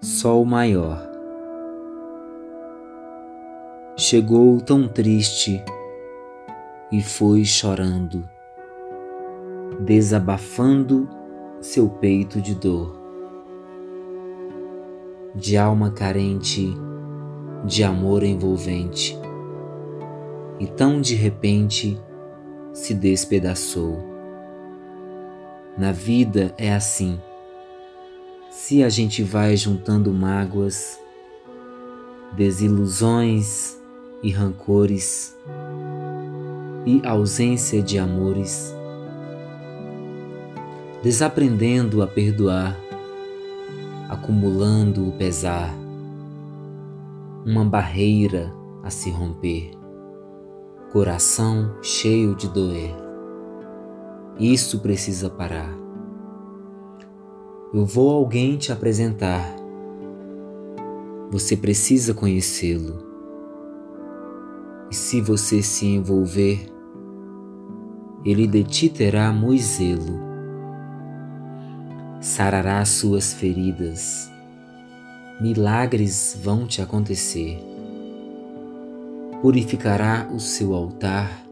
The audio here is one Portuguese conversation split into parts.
Sol maior. Chegou tão triste e foi chorando, desabafando seu peito de dor, de alma carente, de amor envolvente, e tão de repente se despedaçou. Na vida é assim se a gente vai juntando mágoas, desilusões e rancores e ausência de amores, desaprendendo a perdoar, acumulando o pesar, uma barreira a se romper, coração cheio de doer. Isso precisa parar eu vou alguém te apresentar. Você precisa conhecê-lo. E se você se envolver, ele de ti terá muito zelo. Sarará suas feridas. Milagres vão te acontecer. Purificará o seu altar.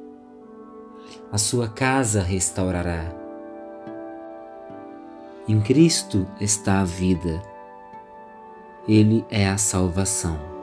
A sua casa restaurará em Cristo está a vida. Ele é a salvação.